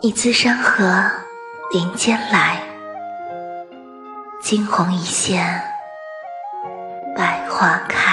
你自山河林间来，惊鸿一现，百花开。